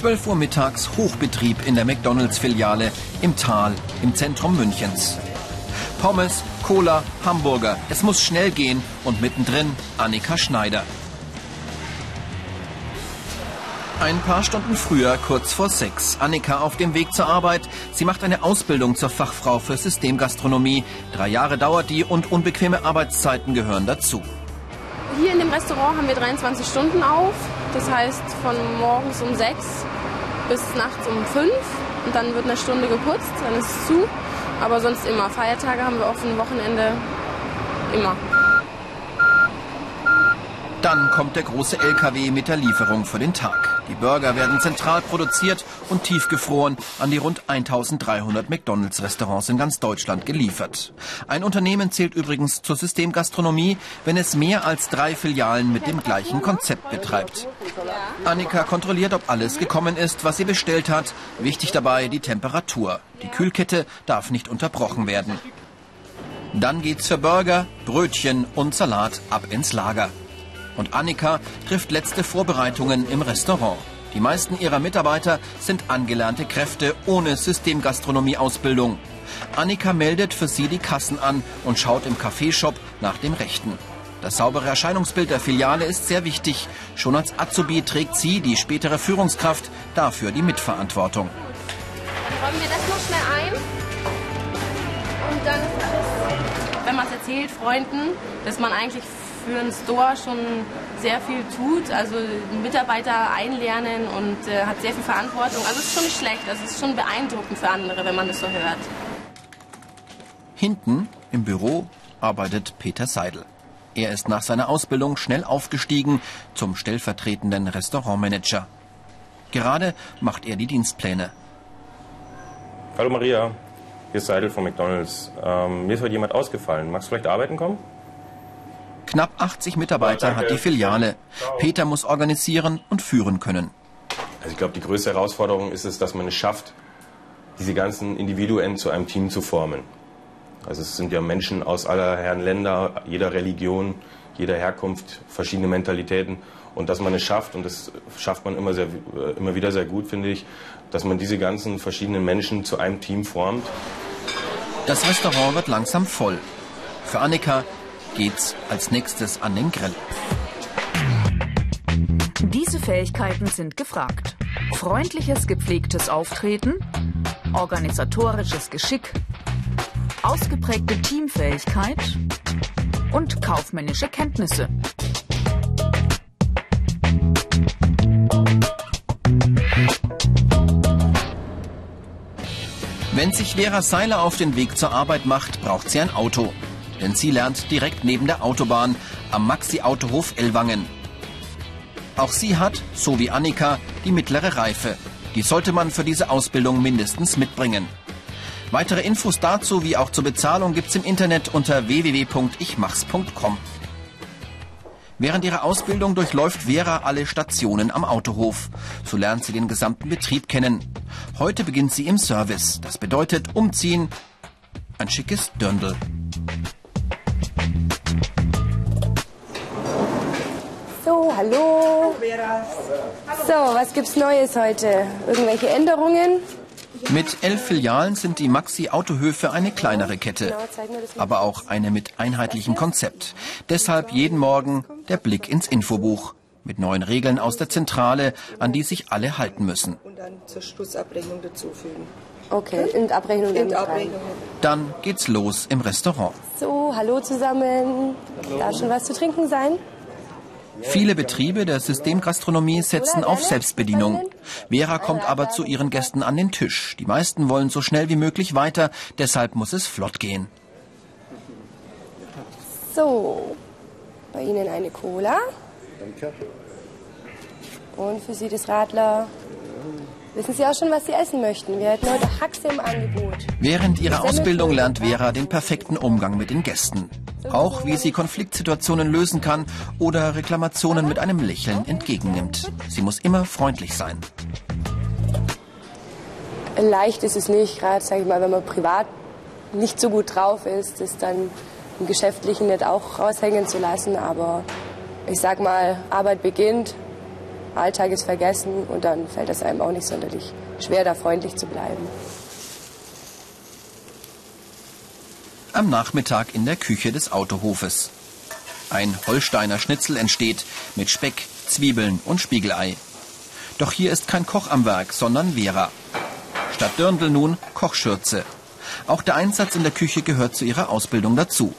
12 Uhr mittags Hochbetrieb in der McDonalds-Filiale im Tal im Zentrum Münchens. Pommes, Cola, Hamburger. Es muss schnell gehen und mittendrin Annika Schneider. Ein paar Stunden früher, kurz vor sechs. Annika auf dem Weg zur Arbeit. Sie macht eine Ausbildung zur Fachfrau für Systemgastronomie. Drei Jahre dauert die und unbequeme Arbeitszeiten gehören dazu. Hier in dem Restaurant haben wir 23 Stunden auf. Das heißt von morgens um sechs bis nachts um fünf. Und dann wird eine Stunde geputzt, dann ist es zu. Aber sonst immer. Feiertage haben wir offen, Wochenende immer. Dann kommt der große LKW mit der Lieferung für den Tag. Die Burger werden zentral produziert und tiefgefroren an die rund 1300 McDonalds-Restaurants in ganz Deutschland geliefert. Ein Unternehmen zählt übrigens zur Systemgastronomie, wenn es mehr als drei Filialen mit dem gleichen Konzept betreibt. Annika kontrolliert, ob alles gekommen ist, was sie bestellt hat. Wichtig dabei die Temperatur. Die Kühlkette darf nicht unterbrochen werden. Dann geht's für Burger, Brötchen und Salat ab ins Lager. Und Annika trifft letzte Vorbereitungen im Restaurant. Die meisten ihrer Mitarbeiter sind angelernte Kräfte ohne Systemgastronomie-Ausbildung. Annika meldet für sie die Kassen an und schaut im Kaffeeshop nach dem Rechten. Das saubere Erscheinungsbild der Filiale ist sehr wichtig. Schon als Azubi trägt sie, die spätere Führungskraft, dafür die Mitverantwortung. Räumen wir das noch schnell ein. Und dann wenn man es erzählt, Freunden, dass man eigentlich für einen Store schon sehr viel tut. Also Mitarbeiter einlernen und äh, hat sehr viel Verantwortung. Also es ist schon nicht schlecht. Also es ist schon beeindruckend für andere, wenn man das so hört. Hinten im Büro arbeitet Peter Seidel. Er ist nach seiner Ausbildung schnell aufgestiegen zum stellvertretenden Restaurantmanager. Gerade macht er die Dienstpläne. Hallo Maria, hier ist Seidel von McDonalds. Ähm, mir ist heute jemand ausgefallen. Magst du vielleicht arbeiten kommen? Knapp 80 Mitarbeiter hat die Filiale. Peter muss organisieren und führen können. Also ich glaube, die größte Herausforderung ist es, dass man es schafft, diese ganzen Individuen zu einem Team zu formen. Also es sind ja Menschen aus aller Herren Länder, jeder Religion, jeder Herkunft, verschiedene Mentalitäten. Und dass man es schafft, und das schafft man immer, sehr, immer wieder sehr gut, finde ich, dass man diese ganzen verschiedenen Menschen zu einem Team formt. Das Restaurant wird langsam voll. Für Annika geht's als nächstes an den Grill. Diese Fähigkeiten sind gefragt. Freundliches, gepflegtes Auftreten, organisatorisches Geschick, ausgeprägte Teamfähigkeit und kaufmännische Kenntnisse. Wenn sich Vera Seiler auf den Weg zur Arbeit macht, braucht sie ein Auto. Denn sie lernt direkt neben der Autobahn am Maxi-Autohof Ellwangen. Auch sie hat, so wie Annika, die mittlere Reife. Die sollte man für diese Ausbildung mindestens mitbringen. Weitere Infos dazu wie auch zur Bezahlung gibt's im Internet unter www.ichmachs.com. Während ihrer Ausbildung durchläuft Vera alle Stationen am Autohof. So lernt sie den gesamten Betrieb kennen. Heute beginnt sie im Service. Das bedeutet umziehen, ein schickes Dirndl. Hallo. So, was gibt's Neues heute? Irgendwelche Änderungen? Mit elf Filialen sind die Maxi-Autohöfe eine kleinere Kette, aber auch eine mit einheitlichem Konzept. Deshalb jeden Morgen der Blick ins Infobuch mit neuen Regeln aus der Zentrale, an die sich alle halten müssen. Und dann zur Schlussabrechnung dazufügen. Okay, in Abrechnung In. Abrechnung. Dann geht's los im Restaurant. So, hallo zusammen. Darf schon was zu trinken sein? Viele Betriebe der Systemgastronomie setzen auf Selbstbedienung. Vera kommt aber zu ihren Gästen an den Tisch. Die meisten wollen so schnell wie möglich weiter, deshalb muss es flott gehen. So, bei Ihnen eine Cola. Danke. Und für Sie das Radler. Wissen Sie auch schon, was Sie essen möchten? Wir hätten heute Haxe im Angebot. Während ihrer Ausbildung lernt Vera den perfekten Umgang mit den Gästen. Auch wie sie Konfliktsituationen lösen kann oder Reklamationen mit einem Lächeln entgegennimmt. Sie muss immer freundlich sein. Leicht ist es nicht, gerade, sage ich mal, wenn man privat nicht so gut drauf ist, das dann im Geschäftlichen nicht auch raushängen zu lassen. Aber ich sag mal, Arbeit beginnt, Alltag ist vergessen und dann fällt es einem auch nicht sonderlich schwer, da freundlich zu bleiben. Am Nachmittag in der Küche des Autohofes. Ein Holsteiner Schnitzel entsteht mit Speck, Zwiebeln und Spiegelei. Doch hier ist kein Koch am Werk, sondern Vera. Statt Dirndl nun Kochschürze. Auch der Einsatz in der Küche gehört zu ihrer Ausbildung dazu.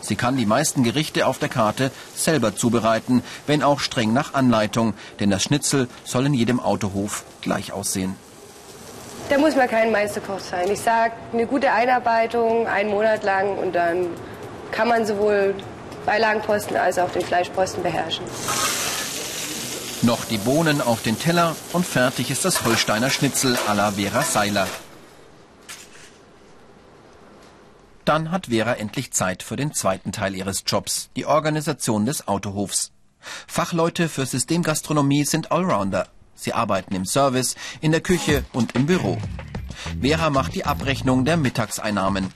Sie kann die meisten Gerichte auf der Karte selber zubereiten, wenn auch streng nach Anleitung, denn das Schnitzel soll in jedem Autohof gleich aussehen. Da muss man kein Meisterkoch sein. Ich sage, eine gute Einarbeitung, einen Monat lang und dann kann man sowohl Beilagenposten als auch den Fleischposten beherrschen. Noch die Bohnen auf den Teller und fertig ist das Holsteiner Schnitzel à la Vera Seiler. Dann hat Vera endlich Zeit für den zweiten Teil ihres Jobs, die Organisation des Autohofs. Fachleute für Systemgastronomie sind Allrounder. Sie arbeiten im Service, in der Küche und im Büro. Vera macht die Abrechnung der Mittagseinnahmen.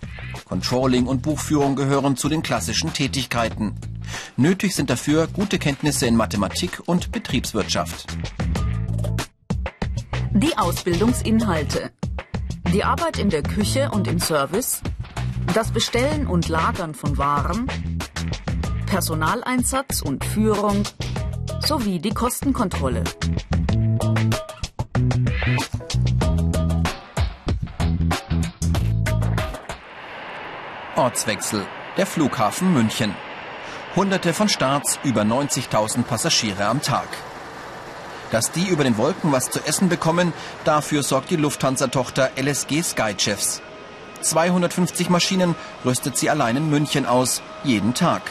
Controlling und Buchführung gehören zu den klassischen Tätigkeiten. Nötig sind dafür gute Kenntnisse in Mathematik und Betriebswirtschaft. Die Ausbildungsinhalte. Die Arbeit in der Küche und im Service. Das Bestellen und Lagern von Waren. Personaleinsatz und Führung. Sowie die Kostenkontrolle. Ortswechsel. Der Flughafen München. Hunderte von Starts, über 90.000 Passagiere am Tag. Dass die über den Wolken was zu essen bekommen, dafür sorgt die Lufthansa-Tochter LSG Skychefs. 250 Maschinen rüstet sie allein in München aus, jeden Tag.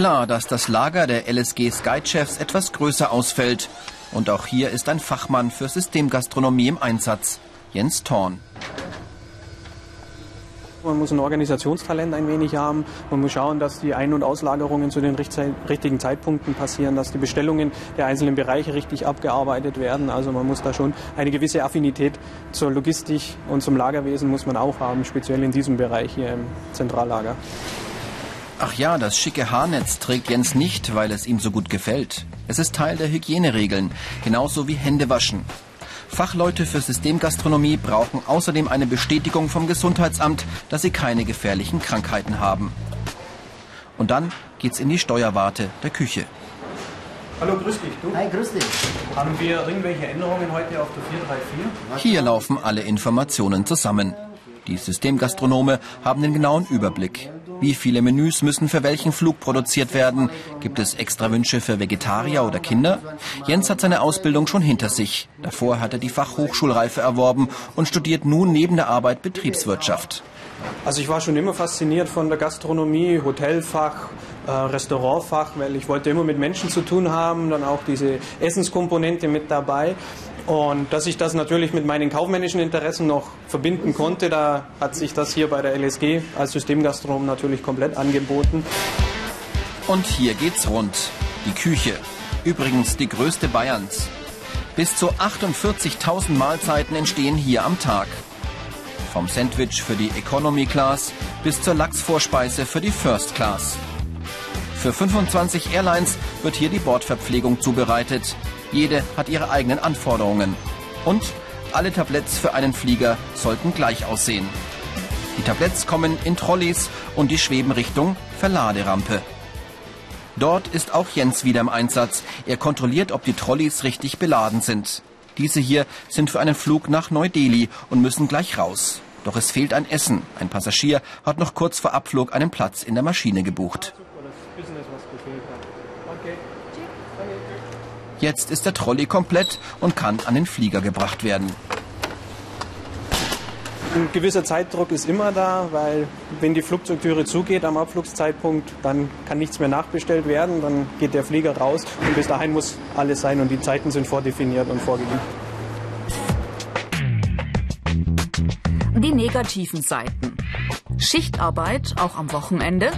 Klar, dass das Lager der LSG Skychefs etwas größer ausfällt. Und auch hier ist ein Fachmann für Systemgastronomie im Einsatz, Jens Thorn. Man muss ein Organisationstalent ein wenig haben. Man muss schauen, dass die Ein- und Auslagerungen zu den richtigen Zeitpunkten passieren, dass die Bestellungen der einzelnen Bereiche richtig abgearbeitet werden. Also man muss da schon eine gewisse Affinität zur Logistik und zum Lagerwesen muss man auch haben, speziell in diesem Bereich hier im Zentrallager. Ach ja, das schicke Haarnetz trägt Jens nicht, weil es ihm so gut gefällt. Es ist Teil der Hygieneregeln, genauso wie Händewaschen. Fachleute für Systemgastronomie brauchen außerdem eine Bestätigung vom Gesundheitsamt, dass sie keine gefährlichen Krankheiten haben. Und dann geht's in die Steuerwarte der Küche. Hallo, grüß dich. Du? Hi, grüß dich. Haben wir irgendwelche Änderungen heute auf der 434? Hier laufen alle Informationen zusammen. Die Systemgastronome haben den genauen Überblick. Wie viele Menüs müssen für welchen Flug produziert werden? Gibt es extra Wünsche für Vegetarier oder Kinder? Jens hat seine Ausbildung schon hinter sich. Davor hat er die Fachhochschulreife erworben und studiert nun neben der Arbeit Betriebswirtschaft. Also ich war schon immer fasziniert von der Gastronomie, Hotelfach, äh, Restaurantfach, weil ich wollte immer mit Menschen zu tun haben, dann auch diese Essenskomponente mit dabei. Und dass ich das natürlich mit meinen kaufmännischen Interessen noch verbinden konnte, da hat sich das hier bei der LSG als Systemgastronom natürlich komplett angeboten. Und hier geht's rund. Die Küche. Übrigens die größte Bayerns. Bis zu 48.000 Mahlzeiten entstehen hier am Tag. Vom Sandwich für die Economy Class bis zur Lachsvorspeise für die First Class. Für 25 Airlines wird hier die Bordverpflegung zubereitet. Jede hat ihre eigenen Anforderungen. Und alle Tabletts für einen Flieger sollten gleich aussehen. Die Tabletts kommen in Trolleys und die schweben Richtung Verladerampe. Dort ist auch Jens wieder im Einsatz. Er kontrolliert, ob die Trolleys richtig beladen sind. Diese hier sind für einen Flug nach Neu-Delhi und müssen gleich raus. Doch es fehlt ein Essen. Ein Passagier hat noch kurz vor Abflug einen Platz in der Maschine gebucht. Jetzt ist der Trolley komplett und kann an den Flieger gebracht werden. Ein gewisser Zeitdruck ist immer da, weil wenn die Flugzeugtüre zugeht am Abflugszeitpunkt, dann kann nichts mehr nachbestellt werden, dann geht der Flieger raus und bis dahin muss alles sein und die Zeiten sind vordefiniert und vorgegeben. Die negativen Seiten. Schichtarbeit auch am Wochenende.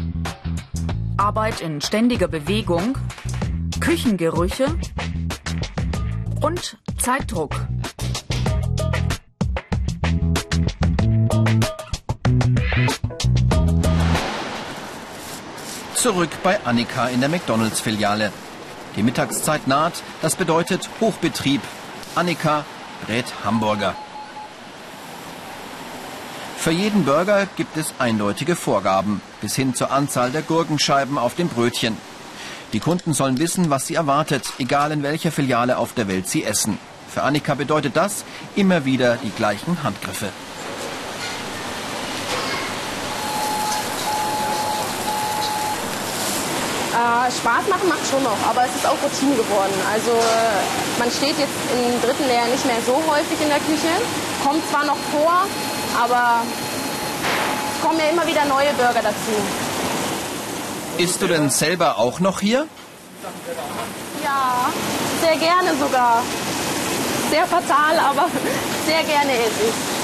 Arbeit in ständiger Bewegung. Küchengerüche und Zeitdruck. Zurück bei Annika in der McDonalds-Filiale. Die Mittagszeit naht, das bedeutet Hochbetrieb. Annika brät Hamburger. Für jeden Burger gibt es eindeutige Vorgaben, bis hin zur Anzahl der Gurkenscheiben auf dem Brötchen. Die Kunden sollen wissen, was sie erwartet, egal in welcher Filiale auf der Welt sie essen. Für Annika bedeutet das immer wieder die gleichen Handgriffe. Äh, Spaß machen macht schon noch, aber es ist auch Routine geworden. Also äh, man steht jetzt im dritten Lehrjahr nicht mehr so häufig in der Küche. Kommt zwar noch vor, aber es kommen ja immer wieder neue Burger dazu. Isst du denn selber auch noch hier? Ja, sehr gerne sogar. Sehr fatal, aber sehr gerne esse ich.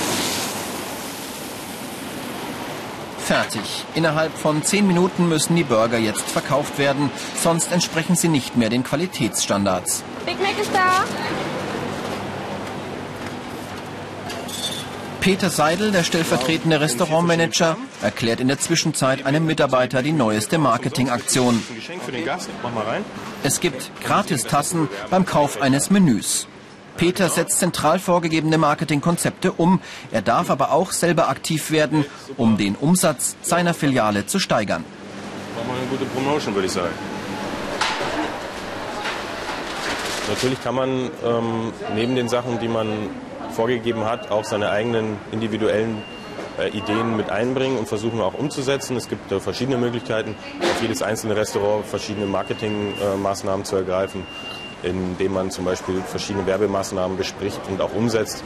Fertig. Innerhalb von zehn Minuten müssen die Burger jetzt verkauft werden, sonst entsprechen sie nicht mehr den Qualitätsstandards. Big Mac ist da. Peter Seidel, der stellvertretende Restaurantmanager, erklärt in der Zwischenzeit einem Mitarbeiter die neueste Marketingaktion. Es gibt Gratistassen beim Kauf eines Menüs. Peter setzt zentral vorgegebene Marketingkonzepte um. Er darf aber auch selber aktiv werden, um den Umsatz seiner Filiale zu steigern. Mach mal eine gute Promotion, würde ich sagen. Natürlich kann man ähm, neben den Sachen, die man vorgegeben hat, auch seine eigenen individuellen äh, Ideen mit einbringen und versuchen auch umzusetzen. Es gibt äh, verschiedene Möglichkeiten, auf jedes einzelne Restaurant verschiedene Marketingmaßnahmen zu ergreifen, indem man zum Beispiel verschiedene Werbemaßnahmen bespricht und auch umsetzt.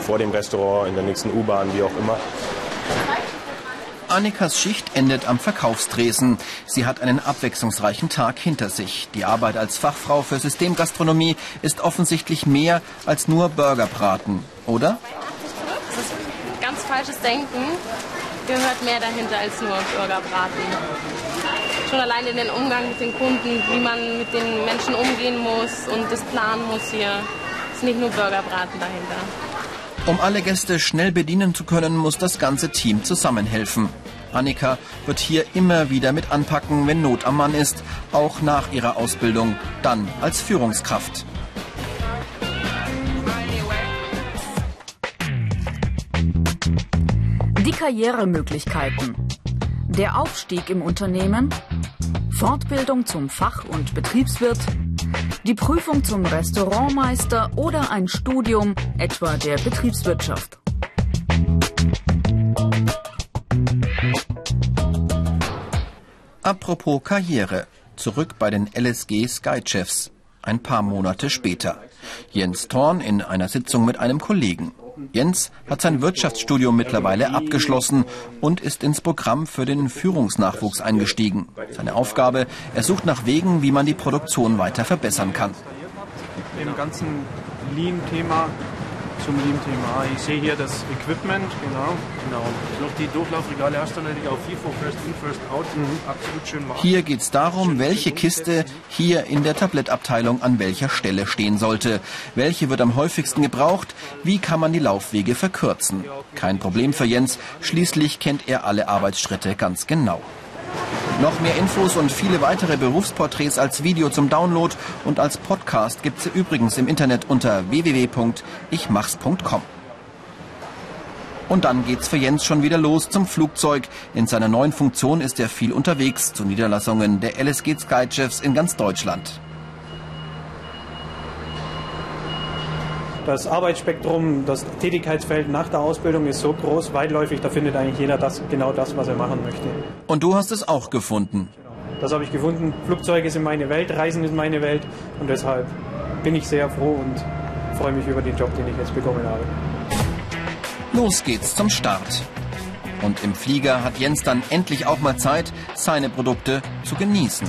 Vor dem Restaurant, in der nächsten U-Bahn, wie auch immer. Annikas Schicht endet am Verkaufstresen. Sie hat einen abwechslungsreichen Tag hinter sich. Die Arbeit als Fachfrau für Systemgastronomie ist offensichtlich mehr als nur Burgerbraten, oder? Das ist ganz falsches Denken. Gehört mehr dahinter als nur Burgerbraten. Schon allein in den Umgang mit den Kunden, wie man mit den Menschen umgehen muss und das planen muss hier. Ist nicht nur Burgerbraten dahinter. Um alle Gäste schnell bedienen zu können, muss das ganze Team zusammenhelfen. Annika wird hier immer wieder mit anpacken, wenn Not am Mann ist, auch nach ihrer Ausbildung, dann als Führungskraft. Die Karrieremöglichkeiten. Der Aufstieg im Unternehmen. Fortbildung zum Fach- und Betriebswirt. Die Prüfung zum Restaurantmeister oder ein Studium etwa der Betriebswirtschaft. Apropos Karriere. Zurück bei den LSG Skychefs. Ein paar Monate später. Jens Thorn in einer Sitzung mit einem Kollegen. Jens hat sein Wirtschaftsstudium mittlerweile abgeschlossen und ist ins Programm für den Führungsnachwuchs eingestiegen. Seine Aufgabe, er sucht nach Wegen, wie man die Produktion weiter verbessern kann. Dem ganzen Lean-Thema zum Lean-Thema. Ich sehe hier das Equipment, genau. Genau. Noch die Durchlaufregale hast du natürlich auch FIFO, First In, First Out. Absolut schön machen. Hier geht es darum, welche Kiste hier in der Tablettabteilung an welcher Stelle stehen sollte. Welche wird am häufigsten gebraucht? Wie kann man die Laufwege verkürzen? Kein Problem für Jens. Schließlich kennt er alle Arbeitsschritte ganz genau. Noch mehr Infos und viele weitere Berufsporträts als Video zum Download und als Podcast gibt's übrigens im Internet unter www.ichmachs.com. Und dann geht's für Jens schon wieder los zum Flugzeug. In seiner neuen Funktion ist er viel unterwegs zu Niederlassungen der LSG Skychefs in ganz Deutschland. Das Arbeitsspektrum, das Tätigkeitsfeld nach der Ausbildung ist so groß, weitläufig, da findet eigentlich jeder das, genau das, was er machen möchte. Und du hast es auch gefunden. Das habe ich gefunden. Flugzeuge sind meine Welt, Reisen ist meine Welt und deshalb bin ich sehr froh und freue mich über den Job, den ich jetzt bekommen habe. Los geht's zum Start. Und im Flieger hat Jens dann endlich auch mal Zeit, seine Produkte zu genießen.